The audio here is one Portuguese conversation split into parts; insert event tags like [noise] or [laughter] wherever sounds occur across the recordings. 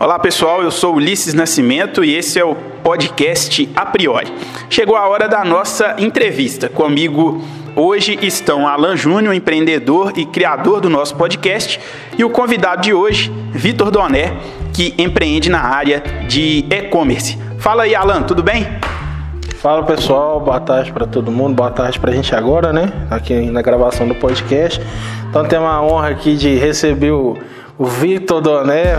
Olá pessoal, eu sou Ulisses Nascimento e esse é o podcast A Priori. Chegou a hora da nossa entrevista. Comigo hoje estão Alan Júnior, empreendedor e criador do nosso podcast, e o convidado de hoje, Vitor Doné, que empreende na área de e-commerce. Fala aí, Alan, tudo bem? Fala pessoal, boa tarde para todo mundo, boa tarde para a gente agora, né? Aqui na gravação do podcast. Então tem uma honra aqui de receber o Vitor Doné,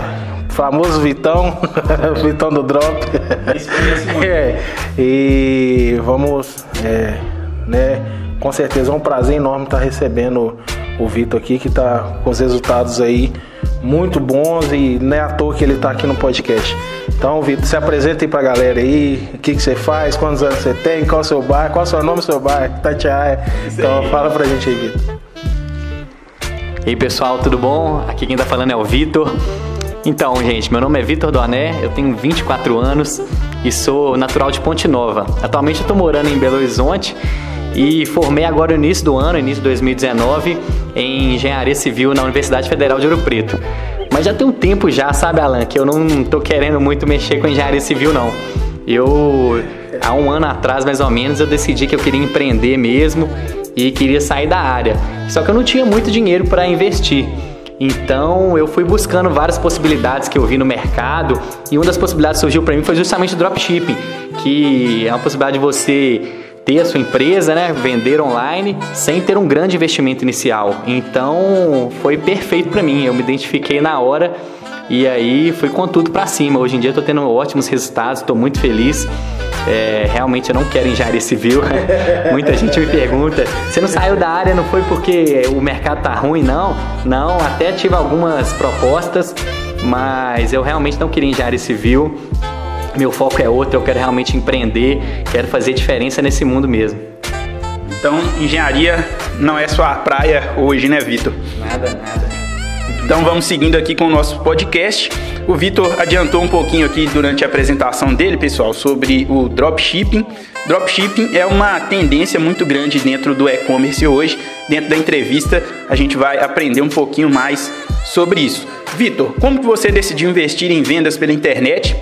famoso Vitão, [laughs] Vitão do Drop. [laughs] é, e vamos, é, né? Com certeza é um prazer enorme estar recebendo o Vitor aqui, que está com os resultados aí muito bons e não é à toa que ele está aqui no podcast. Então, Vitor, se apresenta aí pra galera aí, o que, que você faz, quantos anos você tem, qual é o seu bairro, qual é o seu nome, seu bairro, Tatiaia. Então, fala pra gente aí, Vitor. E aí, pessoal, tudo bom? Aqui quem tá falando é o Vitor. Então, gente, meu nome é Vitor Doné, eu tenho 24 anos e sou natural de Ponte Nova. Atualmente eu tô morando em Belo Horizonte e formei agora no início do ano, início de 2019, em Engenharia Civil na Universidade Federal de Ouro Preto. Mas já tem um tempo já, sabe, Alan, que eu não tô querendo muito mexer com engenharia civil, não. Eu, há um ano atrás, mais ou menos, eu decidi que eu queria empreender mesmo e queria sair da área. Só que eu não tinha muito dinheiro para investir. Então eu fui buscando várias possibilidades que eu vi no mercado e uma das possibilidades que surgiu para mim foi justamente o dropshipping, que é uma possibilidade de você ter a sua empresa, né, vender online sem ter um grande investimento inicial. Então foi perfeito para mim, eu me identifiquei na hora e aí fui com tudo para cima. Hoje em dia estou tendo ótimos resultados, estou muito feliz. É, realmente eu não quero engenharia civil. [laughs] Muita gente me pergunta: você não saiu da área, não foi porque o mercado tá ruim? Não, não. Até tive algumas propostas, mas eu realmente não queria engenharia civil. Meu foco é outro, eu quero realmente empreender, quero fazer diferença nesse mundo mesmo. Então, engenharia não é sua praia hoje, né, Vitor? Nada, nada. Então vamos seguindo aqui com o nosso podcast. O Vitor adiantou um pouquinho aqui durante a apresentação dele, pessoal, sobre o dropshipping. Dropshipping é uma tendência muito grande dentro do e-commerce hoje. Dentro da entrevista, a gente vai aprender um pouquinho mais sobre isso. Vitor, como que você decidiu investir em vendas pela internet?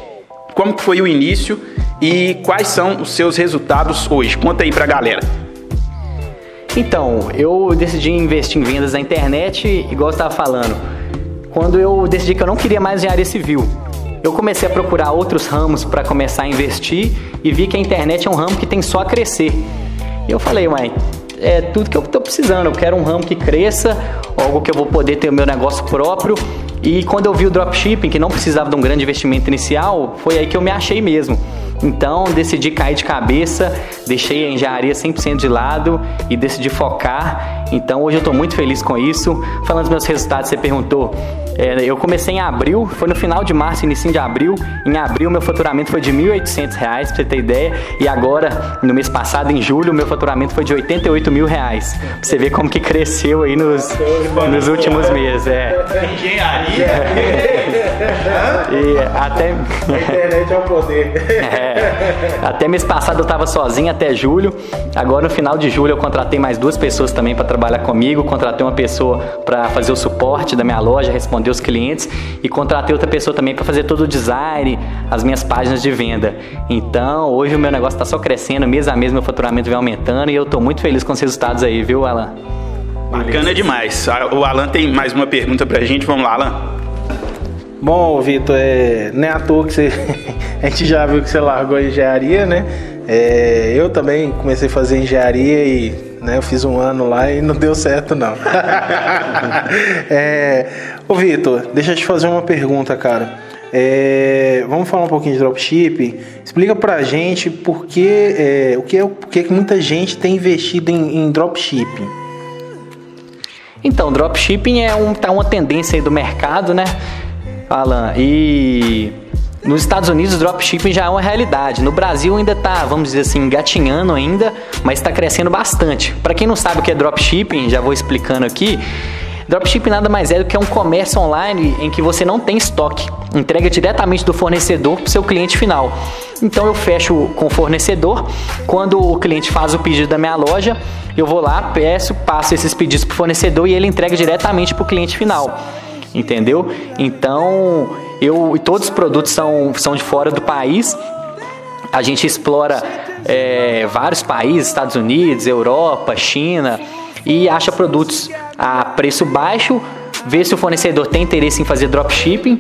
Como que foi o início e quais são os seus resultados hoje? Conta aí pra galera. Então, eu decidi investir em vendas na internet, igual eu estava falando quando eu decidi que eu não queria mais engenharia civil. Eu comecei a procurar outros ramos para começar a investir e vi que a internet é um ramo que tem só a crescer. E eu falei, mãe, é tudo que eu estou precisando. Eu quero um ramo que cresça, algo que eu vou poder ter o meu negócio próprio. E quando eu vi o dropshipping, que não precisava de um grande investimento inicial, foi aí que eu me achei mesmo. Então decidi cair de cabeça, deixei a engenharia 100% de lado e decidi focar. Então hoje eu estou muito feliz com isso. Falando dos meus resultados, você perguntou é, eu comecei em abril, foi no final de março, início de abril. Em abril, meu faturamento foi de R$ 1.800, pra você ter ideia. E agora, no mês passado, em julho, meu faturamento foi de 88 mil reais. Pra você ver como que cresceu aí nos, nos últimos meses. É. Engenharia? [laughs] e até... A internet é o poder. [laughs] É, até mês passado eu estava sozinho até julho. Agora no final de julho eu contratei mais duas pessoas também para trabalhar comigo. Contratei uma pessoa para fazer o suporte da minha loja, responder os clientes e contratei outra pessoa também para fazer todo o design, as minhas páginas de venda. Então, hoje o meu negócio está só crescendo, mês a mês meu faturamento vem aumentando e eu estou muito feliz com os resultados aí, viu, Alan? Bacana demais. O Alan tem mais uma pergunta para a gente. Vamos lá, Alan. Bom, Vitor, é, nem à toa que você, [laughs] a gente já viu que você largou a engenharia, né? É, eu também comecei a fazer engenharia e né? Eu fiz um ano lá e não deu certo, não. [laughs] é, ô, Vitor, deixa eu te fazer uma pergunta, cara. É, vamos falar um pouquinho de dropshipping. Explica pra gente por que, é, o que, é, por que muita gente tem investido em, em dropshipping. Então, dropshipping é um, tá uma tendência aí do mercado, né, Alan? E nos Estados Unidos, o dropshipping já é uma realidade. No Brasil ainda está, vamos dizer assim, engatinhando ainda, mas está crescendo bastante. Para quem não sabe o que é dropshipping, já vou explicando aqui. Dropshipping nada mais é do que um comércio online em que você não tem estoque, entrega diretamente do fornecedor para o seu cliente final. Então eu fecho com o fornecedor, quando o cliente faz o pedido da minha loja, eu vou lá, peço, passo esses pedidos para o fornecedor e ele entrega diretamente para o cliente final. Entendeu? Então Eu, e todos os produtos são, são de fora do país. A gente explora é, vários países, Estados Unidos, Europa, China, e acha produtos a preço baixo, vê se o fornecedor tem interesse em fazer dropshipping.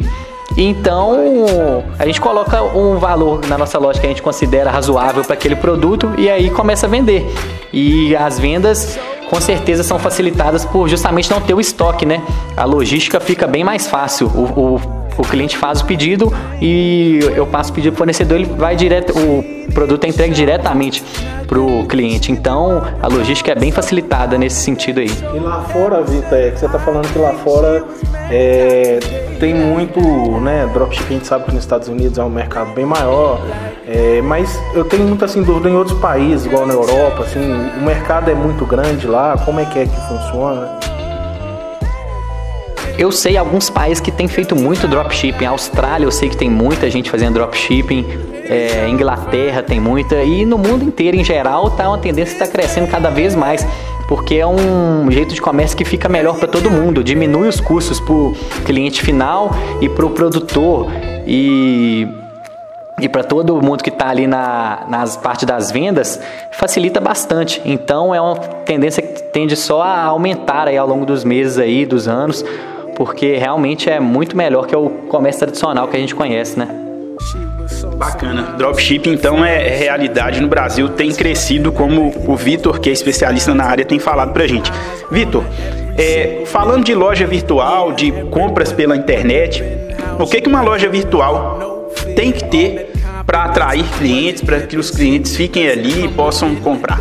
Então a gente coloca um valor na nossa loja que a gente considera razoável para aquele produto e aí começa a vender. E as vendas com certeza são facilitadas por justamente não ter o estoque, né? A logística fica bem mais fácil. O, o o cliente faz o pedido e eu passo o pedido para o fornecedor, ele vai direto, o produto é entregue diretamente para o cliente. Então a logística é bem facilitada nesse sentido aí. E lá fora, Vitor, é que você está falando que lá fora é, tem muito, né? Dropshipping, a gente sabe que nos Estados Unidos é um mercado bem maior, é, mas eu tenho muito assim dúvida em outros países, igual na Europa, assim, o mercado é muito grande lá, como é que é que funciona? Eu sei alguns países que têm feito muito dropshipping. A Austrália eu sei que tem muita gente fazendo dropshipping. É, Inglaterra tem muita. E no mundo inteiro, em geral, tá uma tendência que está crescendo cada vez mais. Porque é um jeito de comércio que fica melhor para todo mundo. Diminui os custos para o cliente final e para o produtor. E e para todo mundo que está ali na, nas partes das vendas, facilita bastante. Então é uma tendência que tende só a aumentar aí ao longo dos meses aí, dos anos, porque realmente é muito melhor que o comércio tradicional que a gente conhece, né? Bacana. Dropshipping, então, é, é realidade no Brasil, tem crescido, como o Vitor, que é especialista na área, tem falado pra gente. Vitor, é, falando de loja virtual, de compras pela internet, o que, que uma loja virtual tem que ter para atrair clientes, para que os clientes fiquem ali e possam comprar?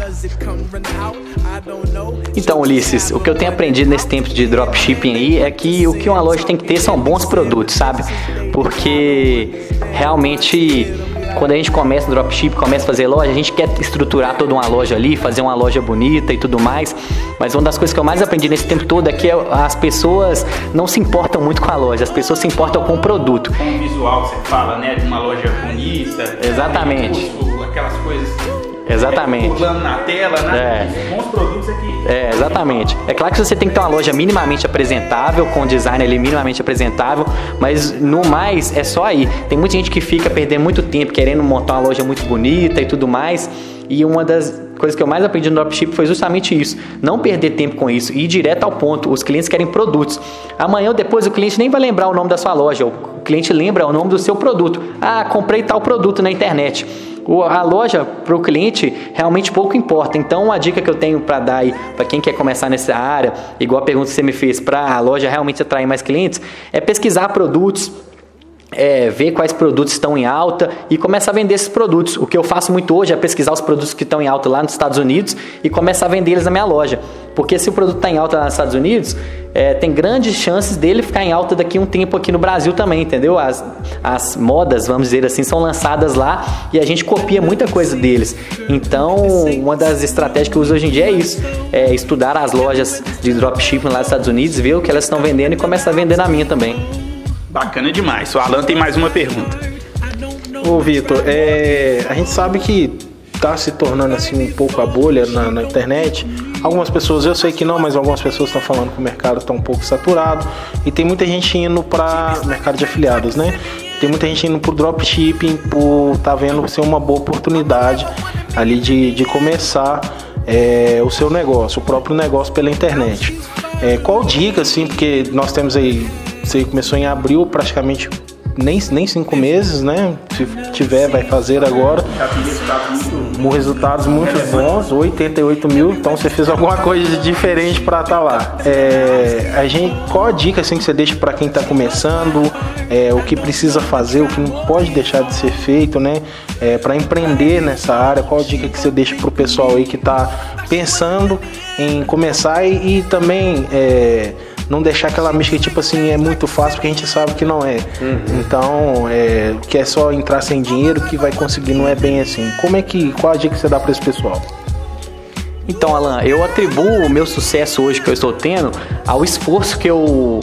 Então, Ulisses, o que eu tenho aprendido nesse tempo de dropshipping aí é que o que uma loja tem que ter são bons produtos, sabe? Porque realmente quando a gente começa no dropship, começa a fazer loja, a gente quer estruturar toda uma loja ali, fazer uma loja bonita e tudo mais. Mas uma das coisas que eu mais aprendi nesse tempo todo é que as pessoas não se importam muito com a loja, as pessoas se importam com o produto. Com o visual, você fala, né? De uma loja bonita. Exatamente. aquelas coisas Exatamente. Pulando na tela, né? É. Bons produtos aqui. É, exatamente. É claro que você tem que ter uma loja minimamente apresentável, com design ali minimamente apresentável, mas no mais é só aí. Tem muita gente que fica perdendo muito tempo querendo montar uma loja muito bonita e tudo mais. E uma das coisas que eu mais aprendi no dropship foi justamente isso. Não perder tempo com isso e ir direto ao ponto. Os clientes querem produtos. Amanhã ou depois o cliente nem vai lembrar o nome da sua loja. O cliente lembra o nome do seu produto. Ah, comprei tal produto na internet a loja para o cliente realmente pouco importa. Então, uma dica que eu tenho para dar aí para quem quer começar nessa área, igual a pergunta que você me fez, para a loja realmente atrair mais clientes, é pesquisar produtos é, ver quais produtos estão em alta e começar a vender esses produtos. O que eu faço muito hoje é pesquisar os produtos que estão em alta lá nos Estados Unidos e começar a vender eles na minha loja. Porque se o produto está em alta lá nos Estados Unidos, é, tem grandes chances dele ficar em alta daqui a um tempo aqui no Brasil também, entendeu? As, as modas, vamos dizer assim, são lançadas lá e a gente copia muita coisa deles. Então, uma das estratégias que eu uso hoje em dia é isso: é estudar as lojas de dropshipping lá nos Estados Unidos, ver o que elas estão vendendo e começar a vender na minha também. Bacana demais. O Alan tem mais uma pergunta. Ô Vitor, é, a gente sabe que está se tornando assim um pouco a bolha na, na, internet. Algumas pessoas, eu sei que não, mas algumas pessoas estão falando que o mercado está um pouco saturado e tem muita gente indo para mercado de afiliados, né? Tem muita gente indo para dropshipping por tá vendo ser uma boa oportunidade ali de, de começar é, o seu negócio, o próprio negócio pela internet. É, qual dica, assim, porque nós temos aí você começou em abril, praticamente nem, nem cinco meses, né? Se tiver, vai fazer agora. Resultados muito bons, 88 mil. Então você fez alguma [laughs] coisa diferente para estar tá lá. É, a gente, qual a dica assim, que você deixa para quem está começando? É, o que precisa fazer, o que não pode deixar de ser feito, né? É, para empreender nessa área, qual a dica que você deixa para o pessoal aí que está pensando em começar e, e também é, não deixar aquela mística tipo assim, é muito fácil, porque a gente sabe que não é. Uhum. Então, é, que é só entrar sem dinheiro que vai conseguir, não é bem assim. Como é que, qual a dica que você dá para esse pessoal? Então, Alan, eu atribuo o meu sucesso hoje que eu estou tendo ao esforço que eu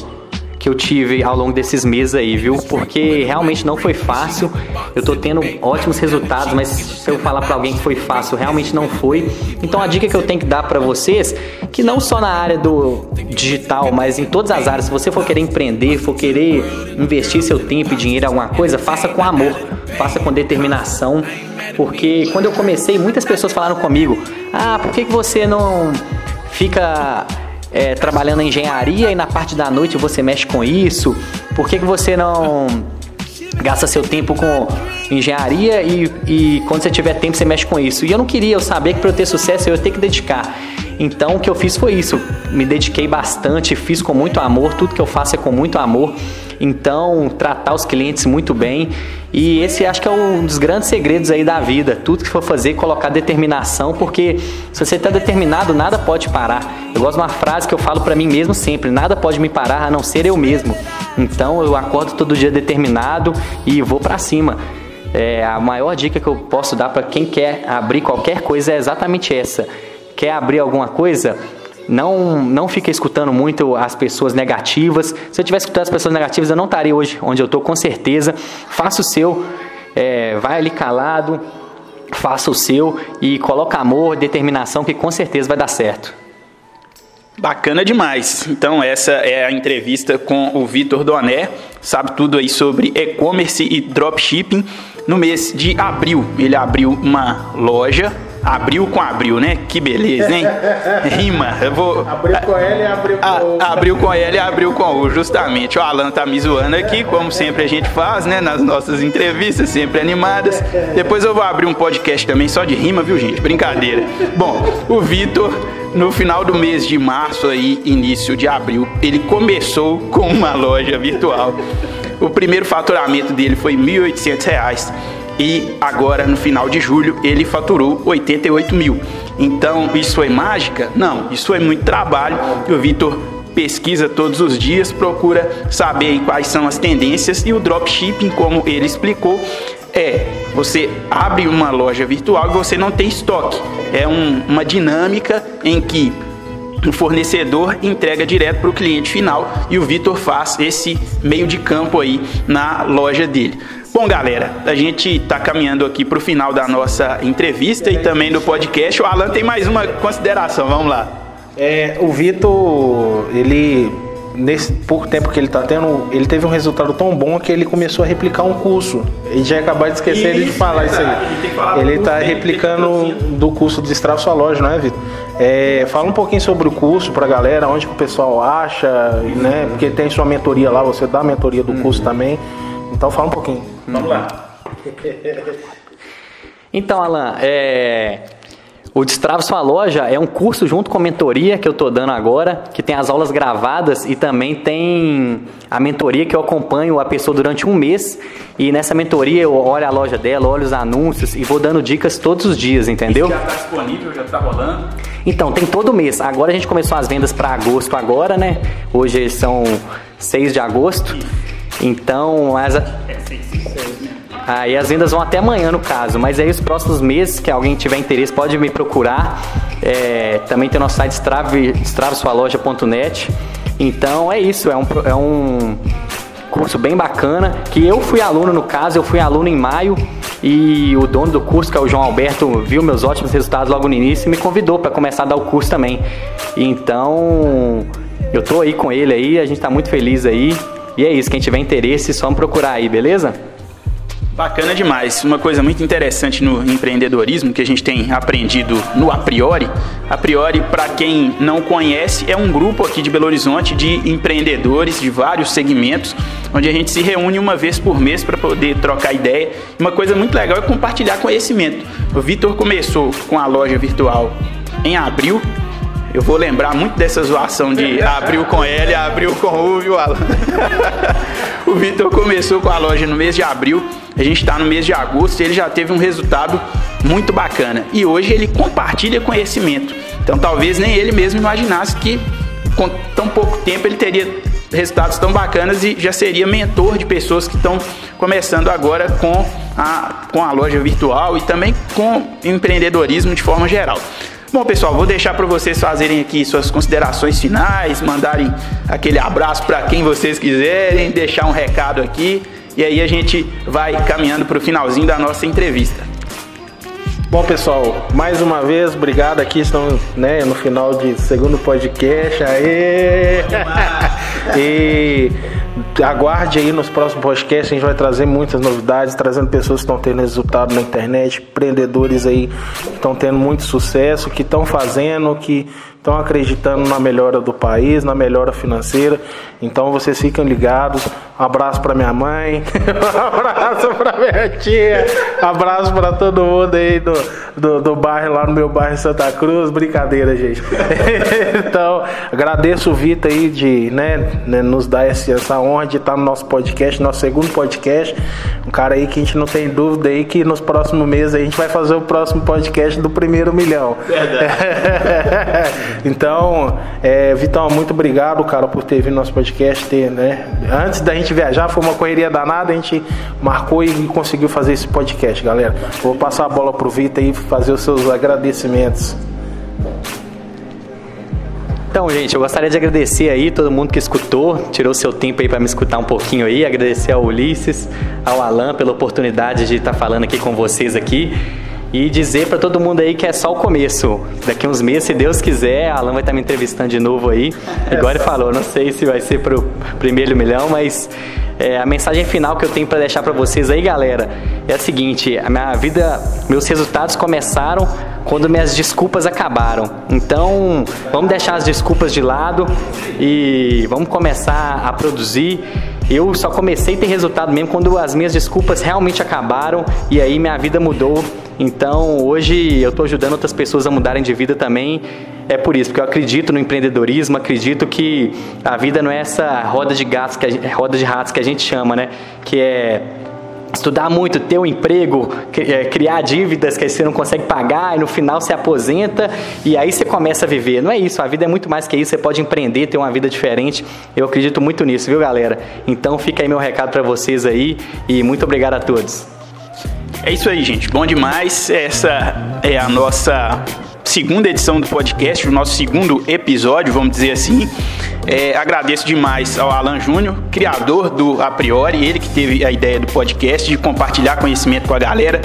que eu tive ao longo desses meses aí, viu? Porque realmente não foi fácil. Eu tô tendo ótimos resultados, mas se eu falar para alguém que foi fácil, realmente não foi. Então a dica que eu tenho que dar para vocês, que não só na área do digital, mas em todas as áreas, se você for querer empreender, for querer investir seu tempo e dinheiro em alguma coisa, faça com amor, faça com determinação, porque quando eu comecei, muitas pessoas falaram comigo: "Ah, por que que você não fica é, trabalhando em engenharia e na parte da noite você mexe com isso? Por que, que você não gasta seu tempo com engenharia e, e quando você tiver tempo você mexe com isso? E eu não queria, eu sabia que para eu ter sucesso eu ia ter que dedicar. Então o que eu fiz foi isso, me dediquei bastante, fiz com muito amor, tudo que eu faço é com muito amor. Então, tratar os clientes muito bem. E esse acho que é um dos grandes segredos aí da vida. Tudo que for fazer, colocar determinação, porque se você está determinado, nada pode parar. Eu gosto de uma frase que eu falo para mim mesmo sempre: nada pode me parar a não ser eu mesmo. Então, eu acordo todo dia determinado e vou para cima. É, a maior dica que eu posso dar para quem quer abrir qualquer coisa é exatamente essa. Quer abrir alguma coisa? Não, não fica escutando muito as pessoas negativas. Se eu tivesse escutado as pessoas negativas, eu não estaria hoje onde eu estou, com certeza. Faça o seu, é, vai ali calado, faça o seu e coloca amor, determinação, que com certeza vai dar certo. Bacana demais. Então, essa é a entrevista com o Vitor Doné, sabe tudo aí sobre e-commerce e dropshipping. No mês de abril, ele abriu uma loja Abriu com abril, né? Que beleza, hein? [laughs] Rima. Eu vou. Abriu com L e abriu com U. Abriu com L e abriu com U, justamente. O Alan tá me zoando aqui, como sempre a gente faz, né? Nas nossas entrevistas, sempre animadas. Depois eu vou abrir um podcast também só de rima, viu, gente? Brincadeira. Bom, o Vitor, no final do mês de março aí, início de abril, ele começou com uma loja virtual. O primeiro faturamento dele foi R$ 1.800 e agora no final de julho ele faturou 88 mil. Então isso foi mágica? Não, isso foi muito trabalho. O Vitor pesquisa todos os dias, procura saber quais são as tendências e o dropshipping, como ele explicou, é você abre uma loja virtual e você não tem estoque. É um, uma dinâmica em que o fornecedor entrega direto para o cliente final e o Vitor faz esse meio de campo aí na loja dele. Bom, galera, a gente está caminhando aqui para o final da nossa entrevista e também do podcast. O Alan tem mais uma consideração, vamos lá. É, o Vitor, ele nesse pouco tempo que ele está tendo, ele teve um resultado tão bom que ele começou a replicar um curso. E já acabou de esquecer isso, de falar isso aí. Ele está replicando do curso de Destrava Sua Loja, não é, Vitor? É, fala um pouquinho sobre o curso para a galera, onde que o pessoal acha, né? Porque tem sua mentoria lá, você dá a mentoria do curso uhum. também. Então fala um pouquinho. Vamos lá. Então, Alan, é, o Destrava Sua Loja é um curso junto com a mentoria que eu estou dando agora, que tem as aulas gravadas e também tem a mentoria que eu acompanho a pessoa durante um mês. E nessa mentoria eu olho a loja dela, olho os anúncios e vou dando dicas todos os dias, entendeu? já está disponível, já está rolando? Então, tem todo mês. Agora a gente começou as vendas para agosto agora, né? Hoje são 6 de agosto. Então, as... Aí as vendas vão até amanhã no caso, mas aí os próximos meses que alguém tiver interesse pode me procurar. É, também tem o nosso site strave.net. Então é isso, é um, é um curso bem bacana que eu fui aluno no caso, eu fui aluno em maio e o dono do curso, que é o João Alberto, viu meus ótimos resultados logo no início e me convidou para começar a dar o curso também. Então eu tô aí com ele aí, a gente está muito feliz aí. E é isso, quem tiver interesse, só me procurar aí, beleza? Bacana demais. Uma coisa muito interessante no empreendedorismo que a gente tem aprendido no A Priori. A Priori, para quem não conhece, é um grupo aqui de Belo Horizonte de empreendedores de vários segmentos, onde a gente se reúne uma vez por mês para poder trocar ideia. Uma coisa muito legal é compartilhar conhecimento. O Vitor começou com a loja virtual em abril eu vou lembrar muito dessa zoação de abriu com L, abriu com U, viu, Alan? [laughs] o Vitor começou com a loja no mês de abril, a gente está no mês de agosto e ele já teve um resultado muito bacana. E hoje ele compartilha conhecimento. Então talvez nem ele mesmo imaginasse que com tão pouco tempo ele teria resultados tão bacanas e já seria mentor de pessoas que estão começando agora com a, com a loja virtual e também com empreendedorismo de forma geral. Bom, pessoal, vou deixar para vocês fazerem aqui suas considerações finais, mandarem aquele abraço para quem vocês quiserem, deixar um recado aqui e aí a gente vai caminhando para o finalzinho da nossa entrevista. Bom, pessoal, mais uma vez, obrigado aqui. Estamos né, no final de segundo podcast. Aê! [laughs] e aguarde aí nos próximos podcasts, a gente vai trazer muitas novidades, trazendo pessoas que estão tendo resultado na internet, empreendedores aí que estão tendo muito sucesso, que estão fazendo, que estão acreditando na melhora do país, na melhora financeira. Então vocês fiquem ligados. Abraço para minha mãe, [laughs] abraço para minha tia, abraço para todo mundo aí do, do, do, bairro, lá no meu bairro Santa Cruz. Brincadeira, gente. [laughs] então, agradeço o Vitor aí de né, né, nos dar essa honra de estar no nosso podcast, nosso segundo podcast. Um cara aí que a gente não tem dúvida aí que nos próximos meses a gente vai fazer o próximo podcast do primeiro milhão. Verdade. [laughs] então, é, Vitão, muito obrigado, cara, por ter vindo no nosso podcast. Ter, né, antes da gente viajar, foi uma correria danada, a gente marcou e conseguiu fazer esse podcast, galera. Vou passar a bola pro Vitor aí fazer os seus agradecimentos. Então, gente, eu gostaria de agradecer aí todo mundo que escutou, tirou seu tempo aí para me escutar um pouquinho aí, agradecer ao Ulisses, ao Alan pela oportunidade de estar falando aqui com vocês aqui e dizer para todo mundo aí que é só o começo. Daqui uns meses, se Deus quiser, a Alan vai estar me entrevistando de novo aí. Igual ele falou, não sei se vai ser pro primeiro milhão, mas é, a mensagem final que eu tenho para deixar para vocês aí, galera, é a seguinte: a minha vida, meus resultados começaram quando minhas desculpas acabaram. Então, vamos deixar as desculpas de lado e vamos começar a produzir. Eu só comecei a ter resultado mesmo quando as minhas desculpas realmente acabaram e aí minha vida mudou. Então, hoje eu estou ajudando outras pessoas a mudarem de vida também. É por isso, porque eu acredito no empreendedorismo, acredito que a vida não é essa roda de gatos, que a, roda de ratos que a gente chama, né? Que é estudar muito, ter um emprego, é, criar dívidas que você não consegue pagar e no final você aposenta e aí você começa a viver. Não é isso, a vida é muito mais que isso, você pode empreender, ter uma vida diferente. Eu acredito muito nisso, viu, galera? Então fica aí meu recado para vocês aí e muito obrigado a todos. É isso aí, gente. Bom demais. Essa é a nossa segunda edição do podcast, o nosso segundo episódio, vamos dizer assim. É, agradeço demais ao Alan Júnior, criador do A Priori, ele que teve a ideia do podcast, de compartilhar conhecimento com a galera.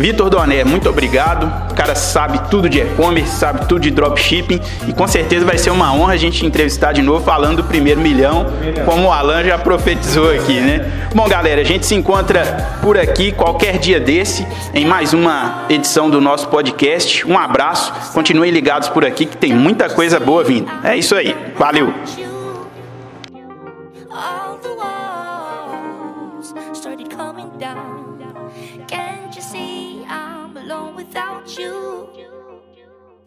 Vitor Doné, muito obrigado. O cara sabe tudo de e-commerce, sabe tudo de dropshipping e com certeza vai ser uma honra a gente entrevistar de novo falando do primeiro milhão, como o Alan já profetizou aqui, né? Bom, galera, a gente se encontra por aqui qualquer dia desse em mais uma edição do nosso podcast. Um abraço, continuem ligados por aqui que tem muita coisa boa vindo. É isso aí. Valeu. you.